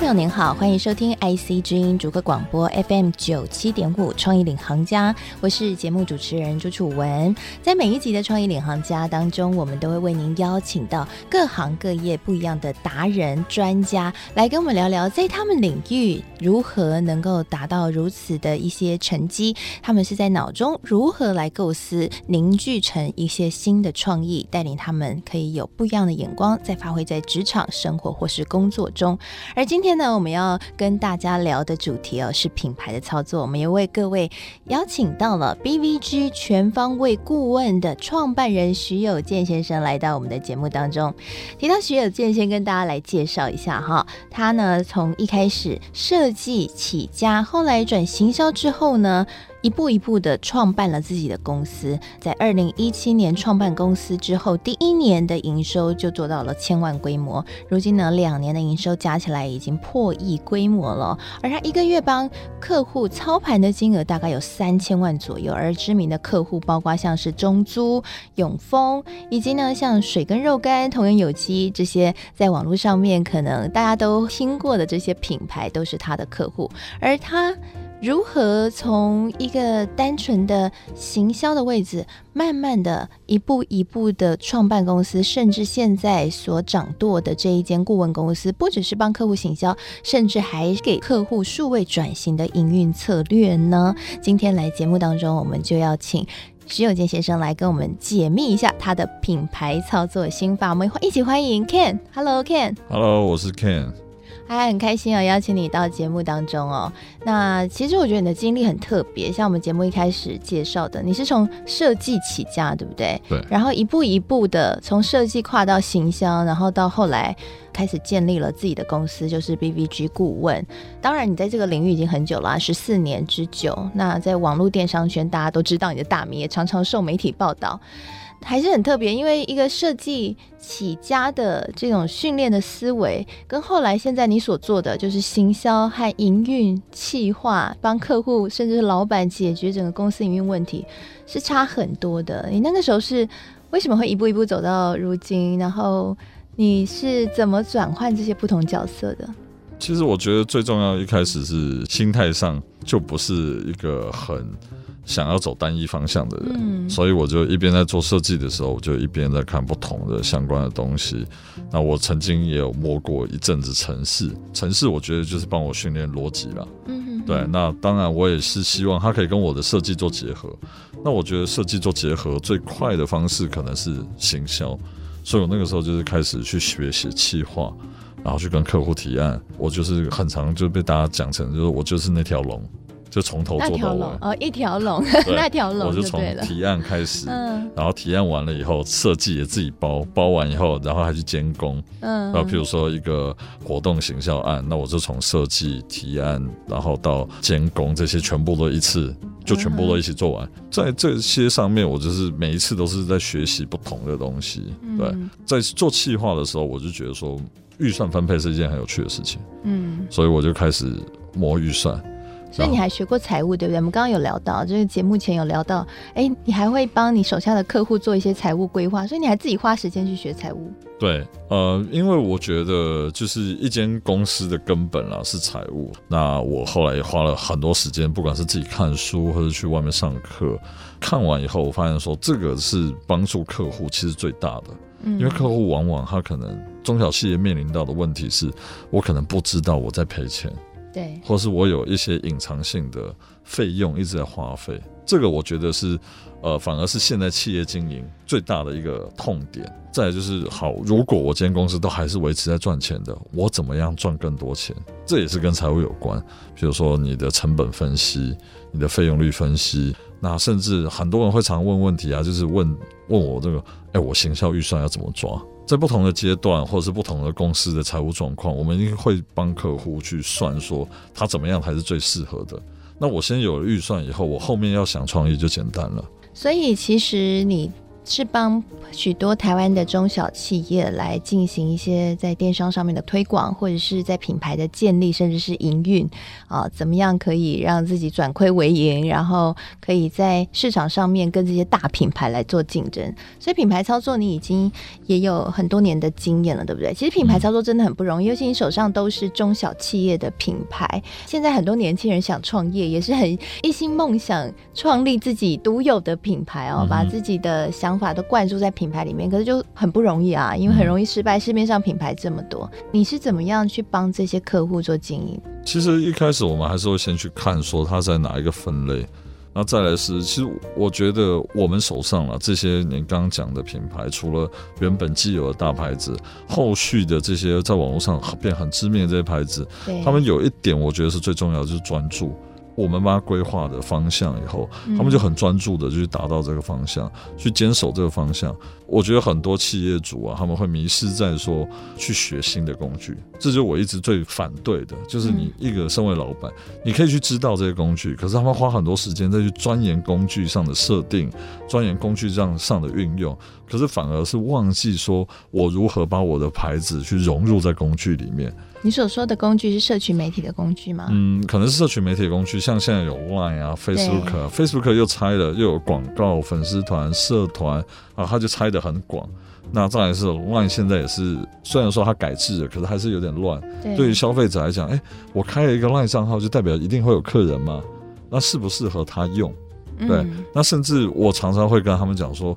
朋友您好，欢迎收听 IC 之音逐客广播 FM 九七点五创意领航家，我是节目主持人朱楚文。在每一集的创意领航家当中，我们都会为您邀请到各行各业不一样的达人专家，来跟我们聊聊在他们领域如何能够达到如此的一些成绩，他们是在脑中如何来构思凝聚成一些新的创意，带领他们可以有不一样的眼光，再发挥在职场生活或是工作中，而今天天呢，我们要跟大家聊的主题哦，是品牌的操作。我们也为各位邀请到了 BVG 全方位顾问的创办人徐有健先生来到我们的节目当中。提到徐有健，先跟大家来介绍一下哈。他呢，从一开始设计起家，后来转行销之后呢，一步一步的创办了自己的公司，在二零一七年创办公司之后，第一年的营收就做到了千万规模。如今呢，两年的营收加起来已经破亿规模了。而他一个月帮客户操盘的金额大概有三千万左右，而知名的客户包括像是中租、永丰，以及呢像水跟肉干、同源有机这些，在网络上面可能大家都听过的这些品牌，都是他的客户。而他。如何从一个单纯的行销的位置，慢慢的一步一步的创办公司，甚至现在所掌舵的这一间顾问公司，不只是帮客户行销，甚至还给客户数位转型的营运策略呢？今天来节目当中，我们就要请徐有健先生来跟我们解密一下他的品牌操作心法。我们一起欢迎 Ken。Hello，Ken。Hello，我是 Ken。还很开心啊、哦，邀请你到节目当中哦。那其实我觉得你的经历很特别，像我们节目一开始介绍的，你是从设计起家，对不对？对。然后一步一步的从设计跨到行销，然后到后来开始建立了自己的公司，就是 B B G 顾问。当然，你在这个领域已经很久了，十四年之久。那在网络电商圈，大家都知道你的大名，也常常受媒体报道。还是很特别，因为一个设计起家的这种训练的思维，跟后来现在你所做的就是行销和营运企划，帮客户甚至是老板解决整个公司营运问题，是差很多的。你那个时候是为什么会一步一步走到如今？然后你是怎么转换这些不同角色的？其实我觉得最重要一开始是心态上就不是一个很。想要走单一方向的人，嗯，所以我就一边在做设计的时候，我就一边在看不同的相关的东西。那我曾经也有摸过一阵子城市，城市我觉得就是帮我训练逻辑了，嗯哼哼，对。那当然我也是希望它可以跟我的设计做结合。那我觉得设计做结合最快的方式可能是行销，所以我那个时候就是开始去学写企划，然后去跟客户提案。我就是很常就被大家讲成就是我就是那条龙。就从头做到尾。哦，一条龙，那条龙，我就从提案开始，嗯，然后提案完了以后，设计也自己包，包完以后，然后还去监工，嗯，然后譬如说一个活动行销案，那我就从设计提案，然后到监工这些全部都一次，就全部都一起做完。嗯、在这些上面，我就是每一次都是在学习不同的东西。对，嗯、在做企划的时候，我就觉得说预算分配是一件很有趣的事情，嗯，所以我就开始磨预算。所以你还学过财务，对不对？我们刚刚有聊到，就是节目前有聊到，哎，你还会帮你手下的客户做一些财务规划，所以你还自己花时间去学财务。对，呃，因为我觉得就是一间公司的根本啦是财务。那我后来也花了很多时间，不管是自己看书或者去外面上课，看完以后，我发现说这个是帮助客户其实最大的，嗯，因为客户往往他可能中小企业面临到的问题是，我可能不知道我在赔钱。对，或是我有一些隐藏性的费用一直在花费，这个我觉得是，呃，反而是现在企业经营最大的一个痛点。再就是，好，如果我今天公司都还是维持在赚钱的，我怎么样赚更多钱？这也是跟财务有关。比如说你的成本分析、你的费用率分析，那甚至很多人会常问问题啊，就是问问我这个，哎，我行销预算要怎么抓？在不同的阶段，或者是不同的公司的财务状况，我们一定会帮客户去算，说他怎么样才是最适合的。那我先有了预算以后，我后面要想创业就简单了。所以，其实你是帮许多台湾的中小企业来进行一些在电商上面的推广，或者是在品牌的建立，甚至是营运啊，怎么样可以让自己转亏为盈，然后可以在市场上面跟这些大品牌来做竞争。所以品牌操作你已经也有很多年的经验了，对不对？其实品牌操作真的很不容易，尤其你手上都是中小企业的品牌。现在很多年轻人想创业，也是很一心梦想创立自己独有的品牌哦，把自己的想法都灌注在品牌里面，可是就很不容易啊，因为很容易失败。市面上品牌这么多，你是怎么样去帮这些客户做经营？其实一开始我们还是会先去看说他在哪一个分类，然后再来是，其实我觉得我们手上了这些年刚刚讲的品牌，除了原本既有的大牌子，后续的这些在网络上变很知名的这些牌子，他们有一点我觉得是最重要的，就是专注。我们帮他规划的方向以后，他们就很专注的去达到这个方向，去坚守这个方向。我觉得很多企业主啊，他们会迷失在说去学新的工具，这就是我一直最反对的。就是你一个身为老板，你可以去知道这些工具，可是他们花很多时间再去钻研工具上的设定，钻研工具上上的运用，可是反而是忘记说我如何把我的牌子去融入在工具里面。你所说的工具是社群媒体的工具吗？嗯，可能是社群媒体的工具，像现在有 Line 啊、Facebook 啊，Facebook 又拆了，又有广告、粉丝团、社团啊，它就拆得很广。那再来是 Line，现在也是，虽然说它改制了，可是还是有点乱。对于消费者来讲，哎、欸，我开了一个 Line 账号，就代表一定会有客人吗？那适不适合他用？对，嗯、那甚至我常常会跟他们讲说。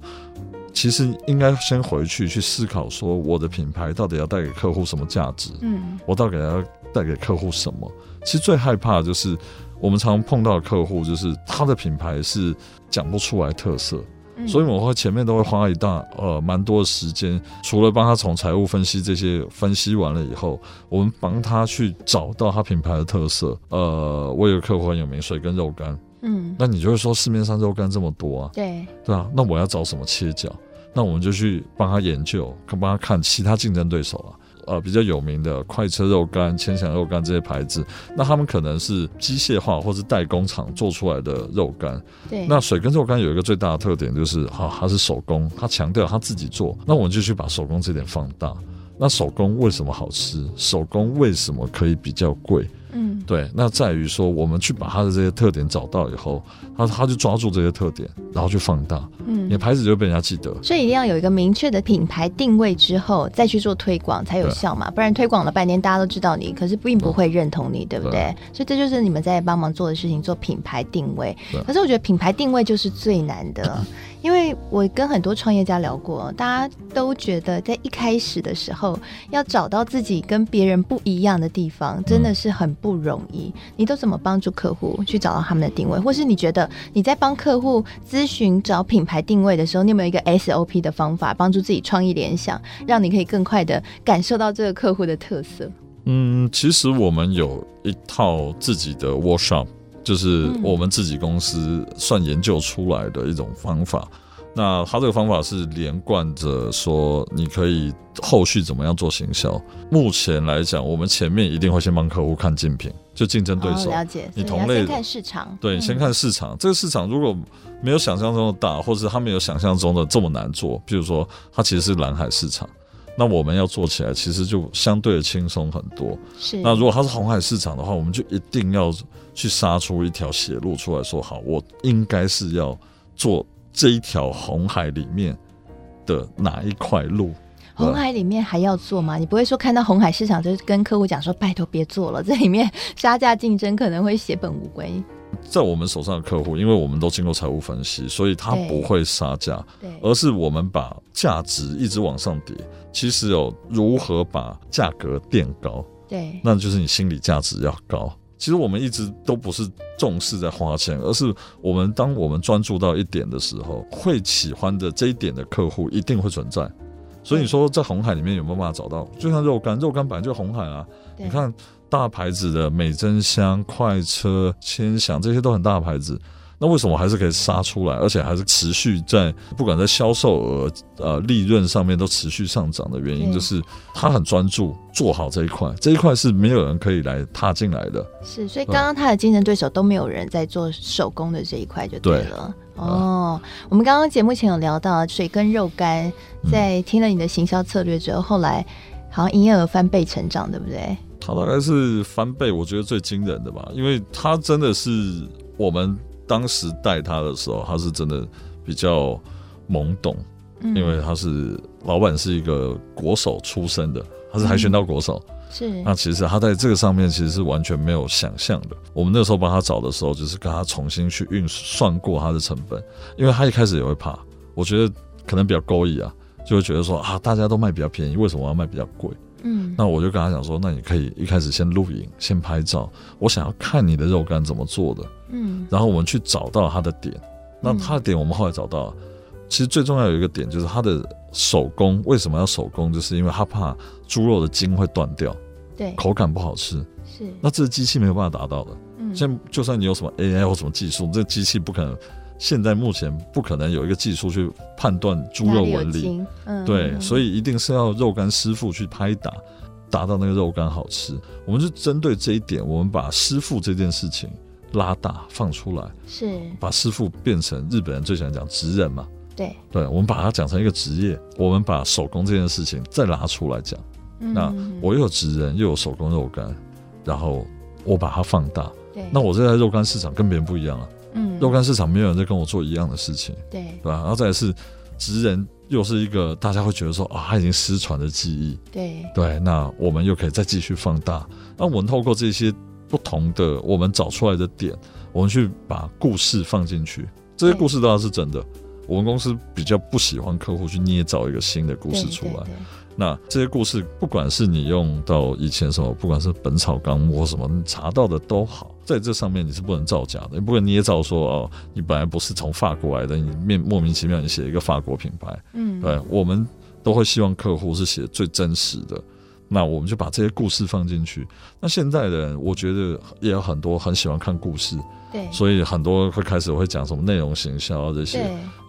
其实应该先回去去思考，说我的品牌到底要带给客户什么价值？嗯，我到底要带给客户什么？其实最害怕的就是我们常碰到的客户，就是他的品牌是讲不出来特色，所以我会前面都会花一大呃蛮多的时间，除了帮他从财务分析这些分析完了以后，我们帮他去找到他品牌的特色。呃，我有个客户很有名，水跟肉干。嗯，那你就会说市面上肉干这么多啊？对，对啊，那我要找什么切角？那我们就去帮他研究，帮他看其他竞争对手啊，呃，比较有名的快车肉干、千祥肉干这些牌子，那他们可能是机械化或是代工厂做出来的肉干。对，那水跟肉干有一个最大的特点就是，哈、啊，它是手工，它强调它自己做，那我们就去把手工这点放大。那手工为什么好吃？手工为什么可以比较贵？嗯，对，那在于说，我们去把它的这些特点找到以后，他他就抓住这些特点，然后去放大，嗯，你的牌子就会被人家记得。所以一定要有一个明确的品牌定位之后，再去做推广才有效嘛，不然推广了半天，大家都知道你，可是并不会认同你，对不对？对，所以这就是你们在帮忙做的事情，做品牌定位。可是我觉得品牌定位就是最难的。因为我跟很多创业家聊过，大家都觉得在一开始的时候要找到自己跟别人不一样的地方，真的是很不容易。你都怎么帮助客户去找到他们的定位？或是你觉得你在帮客户咨询找品牌定位的时候，你有没有一个 SOP 的方法，帮助自己创意联想，让你可以更快的感受到这个客户的特色？嗯，其实我们有一套自己的 workshop。就是我们自己公司算研究出来的一种方法，嗯、那它这个方法是连贯着说，你可以后续怎么样做行销。目前来讲，我们前面一定会先帮客户看竞品，就竞争对手，哦、了解。你同类先看市场，对，你先看市场。嗯、这个市场如果没有想象中的大，或者是他没有想象中的这么难做，比如说它其实是蓝海市场。那我们要做起来，其实就相对的轻松很多。是。那如果它是红海市场的话，我们就一定要去杀出一条血路出来说，好，我应该是要做这一条红海里面的哪一块路。红海里面还要做吗？你不会说看到红海市场就跟客户讲说，拜托别做了，这里面杀价竞争可能会血本无归。在我们手上的客户，因为我们都经过财务分析，所以他不会杀价，而是我们把价值一直往上叠。其实有如何把价格垫高，对，那就是你心理价值要高。其实我们一直都不是重视在花钱，而是我们当我们专注到一点的时候，会喜欢的这一点的客户一定会存在。所以你说在红海里面有没有办法找到？就像肉干，肉干本来就红海啊，你看。大牌子的美珍香、快车、千祥这些都很大的牌子，那为什么还是可以杀出来，而且还是持续在不管在销售额、呃利润上面都持续上涨的原因，就是他很专注做好这一块，这一块是没有人可以来踏进来的。是，所以刚刚他的竞争对手都没有人在做手工的这一块就对了。对哦，我们刚刚节目前有聊到水跟肉干，在听了你的行销策略之后，后来好像营业额翻倍成长，对不对？它大概是翻倍，我觉得最惊人的吧，因为它真的是我们当时带他的时候，他是真的比较懵懂，嗯、因为他是老板是一个国手出身的，他是跆拳道国手。嗯是，那其实他在这个上面其实是完全没有想象的。我们那时候帮他找的时候，就是跟他重新去运算过他的成本，因为他一开始也会怕，我觉得可能比较勾引啊，就会觉得说啊，大家都卖比较便宜，为什么我要卖比较贵？嗯，那我就跟他讲说，那你可以一开始先录影，先拍照，我想要看你的肉干怎么做的，嗯，然后我们去找到他的点，那他的点我们后来找到了，其实最重要有一个点就是他的手工为什么要手工，就是因为他怕猪肉的筋会断掉。对，口感不好吃，是。那这个机器没有办法达到的。嗯，现在就算你有什么 AI 或什么技术，这机器不可能，现在目前不可能有一个技术去判断猪肉纹理。嗯，对，嗯，所以一定是要肉干师傅去拍打，达到那个肉干好吃。我们就针对这一点，我们把师傅这件事情拉大放出来，是把师傅变成日本人最喜欢讲职人嘛？对，对，我们把它讲成一个职业，我们把手工这件事情再拿出来讲。那我又有职人，又有手工肉干，然后我把它放大。对，那我这在肉干市场跟别人不一样了。嗯，肉干市场没有人在跟我做一样的事情。对，对吧？然后再来是职人，又是一个大家会觉得说啊，他已经失传的记忆。对，对，那我们又可以再继续放大。那我们透过这些不同的我们找出来的点，我们去把故事放进去。这些故事当然是真的。我们公司比较不喜欢客户去捏造一个新的故事出来。那这些故事，不管是你用到以前什么，不管是《本草纲目》或什么，你查到的都好，在这上面你是不能造假的，你不能捏造说哦，你本来不是从法国来的，你面莫名其妙你写一个法国品牌，嗯，对，我们都会希望客户是写最真实的。那我们就把这些故事放进去。那现在的人，我觉得也有很多很喜欢看故事，对，所以很多会开始会讲什么内容行销这些，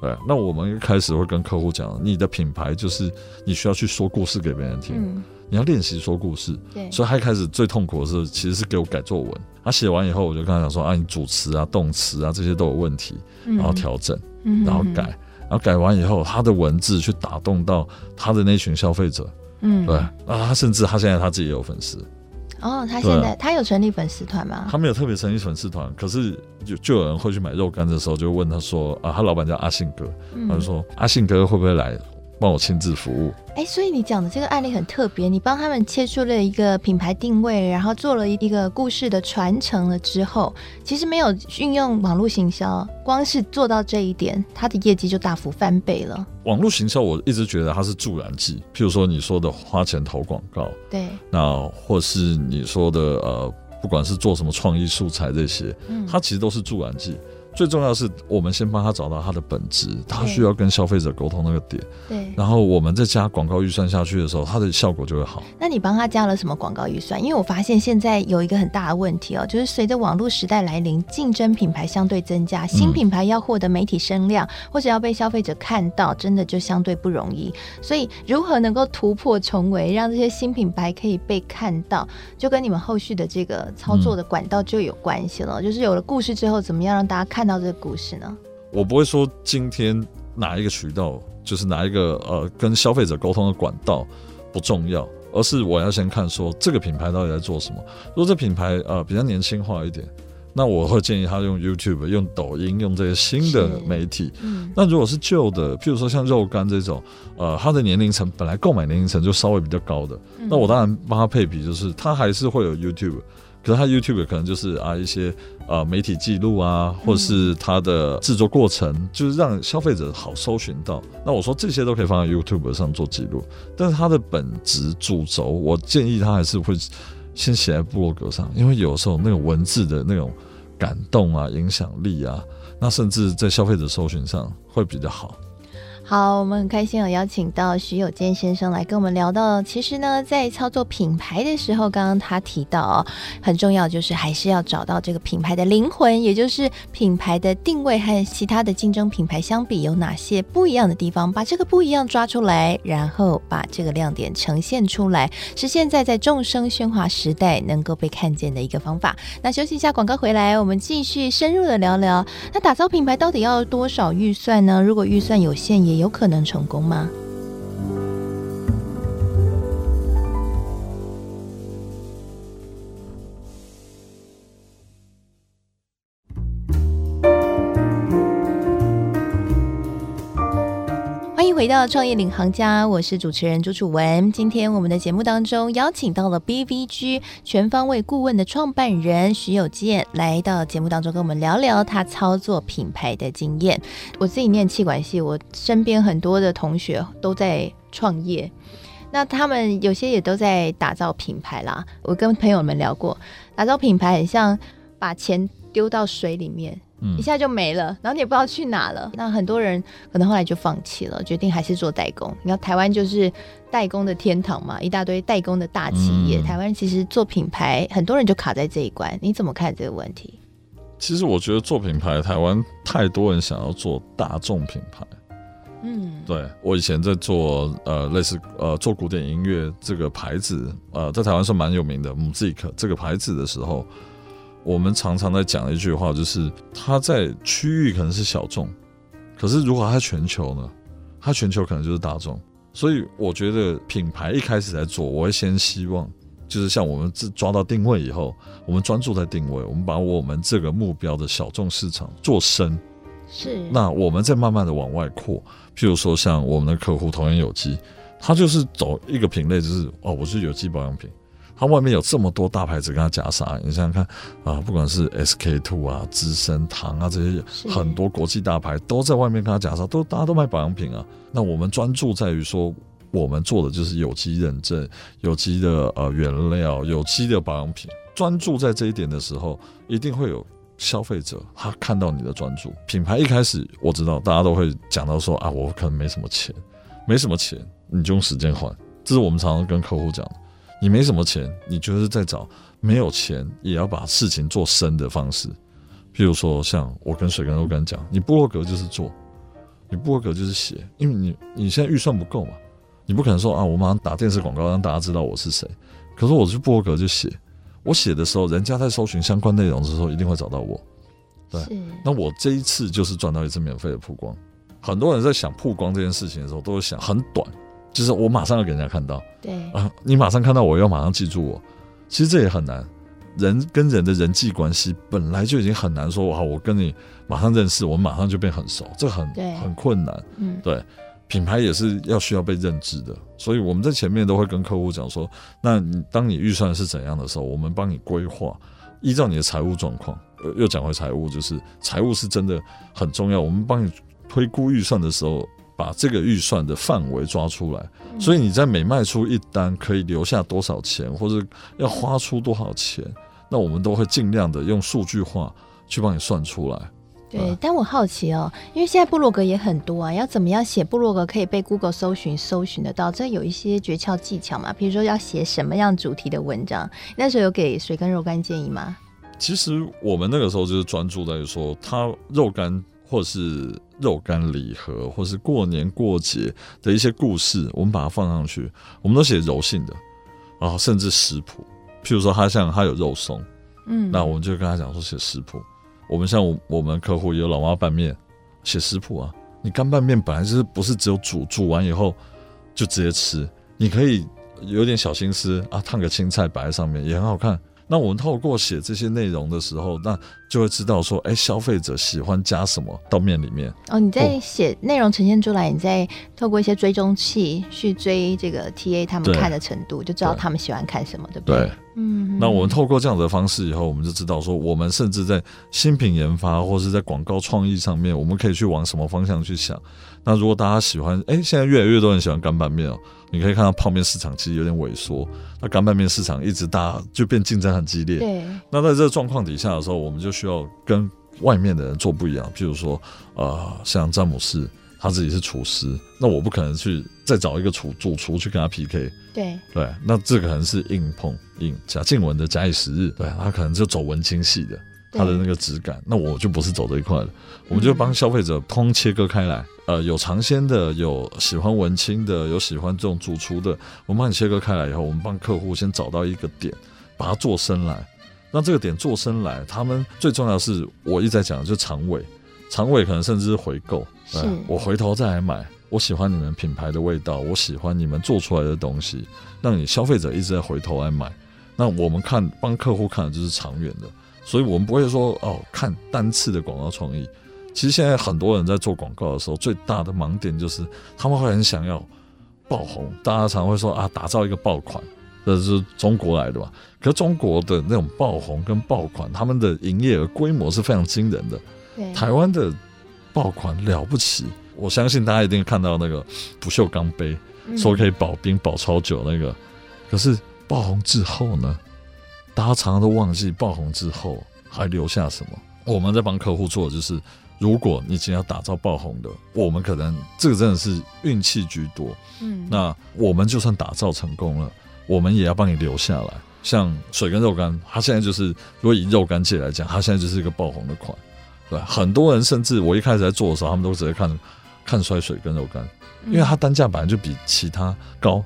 对，对。那我们一开始会跟客户讲，你的品牌就是你需要去说故事给别人听，嗯、你要练习说故事。对，所以他一开始最痛苦的是，其实是给我改作文。他写完以后，我就跟他讲说啊，你主词啊、动词啊这些都有问题，然后调整，嗯、然后改，然后改完以后，他的文字去打动到他的那群消费者。嗯，对啊，他甚至他现在他自己也有粉丝哦，他现在、啊、他有成立粉丝团吗？他没有特别成立粉丝团，可是就就有人会去买肉干的时候，就问他说啊，他老板叫阿信哥，嗯、他就说阿信哥会不会来？帮我亲自服务，哎，所以你讲的这个案例很特别，你帮他们切出了一个品牌定位，然后做了一个故事的传承了之后，其实没有运用网络行销，光是做到这一点，他的业绩就大幅翻倍了。网络行销我一直觉得它是助燃剂，譬如说你说的花钱投广告，对，那或是你说的呃，不管是做什么创意素材这些，嗯，它其实都是助燃剂。最重要的是，我们先帮他找到他的本质，他需要跟消费者沟通那个点。对，然后我们再加广告预算下去的时候，它的效果就会好。那你帮他加了什么广告预算？因为我发现现在有一个很大的问题哦，就是随着网络时代来临，竞争品牌相对增加，新品牌要获得媒体声量，嗯，或者要被消费者看到，真的就相对不容易。所以，如何能够突破重围，让这些新品牌可以被看到，就跟你们后续的这个操作的管道就有关系了。嗯，就是有了故事之后，怎么样让大家看？看到这个故事呢？我不会说今天哪一个渠道，就是哪一个呃跟消费者沟通的管道不重要，而是我要先看说这个品牌到底在做什么。如果这品牌呃比较年轻化一点，那我会建议他用 YouTube、用抖音、用这些新的媒体。嗯、那如果是旧的，譬如说像肉干这种，呃，他的年龄层本来购买年龄层就稍微比较高的，嗯、那我当然帮他配比，就是他还是会有 YouTube。可是他 YouTube 可能就是啊一些呃媒体记录啊，或者是他的制作过程，嗯、就是让消费者好搜寻到。那我说这些都可以放在 YouTube 上做记录，但是它的本质主轴，我建议他还是会先写在部落格上，因为有时候那种文字的那种感动啊、影响力啊，那甚至在消费者搜寻上会比较好。好，我们很开心有邀请到徐有健先生来跟我们聊到，其实呢，在操作品牌的时候，刚刚他提到哦，很重要就是还是要找到这个品牌的灵魂，也就是品牌的定位和其他的竞争品牌相比有哪些不一样的地方，把这个不一样抓出来，然后把这个亮点呈现出来，是现在在众生喧哗时代能够被看见的一个方法。那休息一下，广告回来，我们继续深入的聊聊，那打造品牌到底要多少预算呢？如果预算有限，也有可能成功吗？回到创业领航家，我是主持人朱楚文。今天我们的节目当中邀请到了 BVG 全方位顾问的创办人徐有健，来到节目当中跟我们聊聊他操作品牌的经验。我自己念气管系，我身边很多的同学都在创业，那他们有些也都在打造品牌啦。我跟朋友们聊过，打造品牌很像把钱丢到水里面。一下就没了，然后你也不知道去哪了。那很多人可能后来就放弃了，决定还是做代工。你看台湾就是代工的天堂嘛，一大堆代工的大企业。嗯、台湾其实做品牌，很多人就卡在这一关。你怎么看这个问题？其实我觉得做品牌，台湾太多人想要做大众品牌。嗯，对，我以前在做呃类似呃做古典音乐这个牌子，呃在台湾是蛮有名的 MUSIC 这个牌子的时候。我们常常在讲的一句话，就是它在区域可能是小众，可是如果它在全球呢？它全球可能就是大众。所以我觉得品牌一开始在做，我会先希望，就是像我们自抓到定位以后，我们专注在定位，我们把我们这个目标的小众市场做深，是。那我们再慢慢的往外扩，譬如说像我们的客户同源有机，它就是走一个品类，就是哦，我是有机保养品。它外面有这么多大牌子跟它夹杀，你想想看啊，不管是 SK two 啊、资生堂啊这些很多国际大牌都在外面跟它夹杀，都大家都卖保养品啊。那我们专注在于说，我们做的就是有机认证、有机的呃原料、有机的保养品。专注在这一点的时候，一定会有消费者他看到你的专注。品牌一开始我知道大家都会讲到说啊，我可能没什么钱，没什么钱，你就用时间换。这是我们常常跟客户讲的。你没什么钱，你就是在找没有钱也要把事情做深的方式。譬如说，像我跟水根肉干讲，你部落格就是做，你部落格就是写，因为你你现在预算不够嘛，你不可能说啊，我马上打电视广告让大家知道我是谁。可是我去部落格就写，我写的时候，人家在搜寻相关内容的时候，一定会找到我。对，那我这一次就是赚到一次免费的曝光。很多人在想曝光这件事情的时候，都会想很短。就是我马上要给人家看到，对啊，你马上看到我，要马上记住我，其实这也很难。人跟人的人际关系本来就已经很难说，哇，我跟你马上认识，我马上就变很熟，这很很困难。嗯，对，品牌也是要需要被认知的，所以我们在前面都会跟客户讲说，那你当你预算是怎样的时候，我们帮你规划，依照你的财务状况，又讲回财务，就是财务是真的很重要，我们帮你推估预算的时候。把这个预算的范围抓出来，所以你在每卖出一单可以留下多少钱，或者要花出多少钱，那我们都会尽量的用数据化去帮你算出来。对，但我好奇哦，因为现在部落格也很多啊，要怎么样写部落格可以被 Google 搜寻搜寻得到？这有一些诀窍技巧嘛？比如说要写什么样主题的文章？那时候有给水跟肉干建议吗？其实我们那个时候就是专注在于说，它肉干。或是肉干礼盒，或是过年过节的一些故事，我们把它放上去。我们都写柔性的，然后甚至食谱。譬如说，他像他有肉松，嗯，那我们就跟他讲说写食谱。我们像我们客户也有老妈拌面，写食谱啊。你干拌面本来就是不是只有煮，煮完以后就直接吃，你可以有点小心思啊，烫个青菜摆在上面也很好看。那我们透过写这些内容的时候，那就会知道说，哎，消费者喜欢加什么到面里面。哦，你在写内容呈现出来，你在透过一些追踪器去追这个 TA 他们看的程度，就知道他们喜欢看什么，对不对？对。嗯。那我们透过这样的方式以后，我们就知道说，我们甚至在新品研发或是在广告创意上面，我们可以去往什么方向去想。那如果大家喜欢，哎，现在越来越多人喜欢干拌面哦。你可以看到泡面市场其实有点萎缩，那干拌面市场一直大就变竞争很激烈。对。那在这个状况底下的时候，我们就需要跟外面的人做不一样。譬如说，呃，像詹姆斯，他自己是厨师，那我不可能去再找一个厨主厨去跟他 PK。对。对，那这个可能是硬碰硬，贾静雯的假以时日，对他可能就走文青系的，他的那个质感，那我就不是走这一块的，我们就帮消费者通切割开来，呃，有尝鲜的，有喜欢文青的，有喜欢这种主厨的，我们帮你切割开来以后，我们帮客户先找到一个点，把它做深来，让这个点做深来，他们最重要的是我一直在讲的就是长尾。长尾可能甚至是回购，是我回头再来买。我喜欢你们品牌的味道，我喜欢你们做出来的东西，让你消费者一直在回头来买。那我们看帮客户看的就是长远的，所以我们不会说哦，看单次的广告创意。其实现在很多人在做广告的时候，最大的盲点就是他们会很想要爆红。大家常会说啊，打造一个爆款，这是中国来的吧？可是中国的那种爆红跟爆款，他们的营业额规模是非常惊人的。台湾的爆款了不起，我相信大家一定看到那个不锈钢杯，说可以保冰保超久那个。可是爆红之后呢？大家常常都忘记爆红之后还留下什么。我们在帮客户做的就是，如果你今天要打造爆红的，我们可能这个真的是运气居多。嗯，那我们就算打造成功了，我们也要帮你留下来。像水跟肉干，它现在就是，如果以肉干界来讲，它现在就是一个爆红的款。对，很多人甚至我一开始在做的时候，他们都直接看看衰水跟肉干，因为它单价本来就比其他高，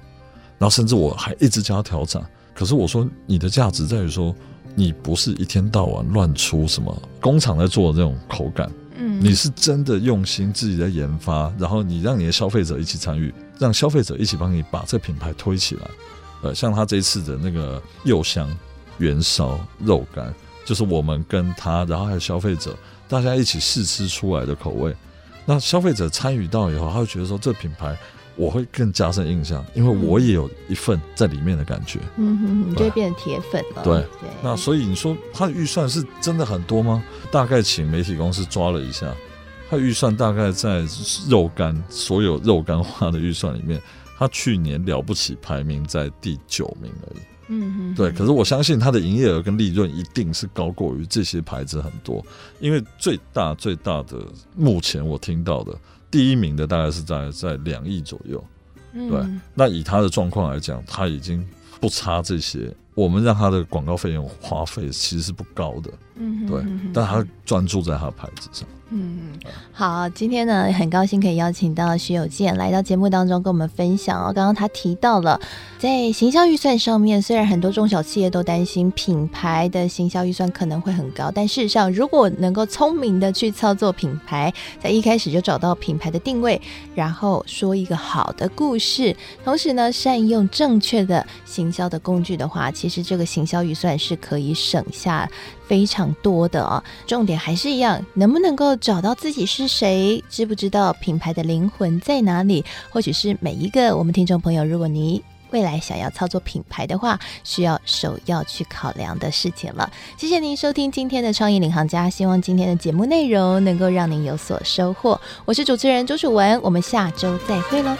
然后甚至我还一直叫它调涨。可是我说你的价值在于说，你不是一天到晚乱出什么工厂在做的这种口感，嗯，你是真的用心自己在研发，然后你让你的消费者一起参与，让消费者一起帮你把这品牌推起来。呃，像他这一次的那个柚香元烧肉干，就是我们跟他，然后还有消费者。大家一起试吃出来的口味，那消费者参与到以后，他会觉得说，这品牌我会更加深印象，因为我也有一份在里面的感觉。嗯哼哼，你就会变成铁粉了。对对。那所以你说他的预算是真的很多吗？大概请媒体公司抓了一下，他预算大概在肉干所有肉干花的预算里面，他去年了不起排名在第九名而已。嗯哼，对，可是我相信它的营业额跟利润一定是高过于这些牌子很多，因为最大最大的目前我听到的第一名的大概是在在两亿左右，对，那以他的状况来讲，他已经不差这些。我们让他的广告费用花费其实是不高的，嗯，对，但他专注在他的牌子上。嗯，好，今天呢很高兴可以邀请到徐有健来到节目当中跟我们分享哦。刚刚他提到了在行销预算上面，虽然很多中小企业都担心品牌的行销预算可能会很高，但事实上如果能够聪明的去操作品牌，在一开始就找到品牌的定位，然后说一个好的故事，同时呢善用正确的行销的工具的话，其实。其实这个行销预算是可以省下非常多的哦。重点还是一样，能不能够找到自己是谁，知不知道品牌的灵魂在哪里？或许是每一个我们听众朋友，如果你未来想要操作品牌的话，需要首要去考量的事情了。谢谢您收听今天的创意领航家，希望今天的节目内容能够让您有所收获。我是主持人朱楚文，我们下周再会喽。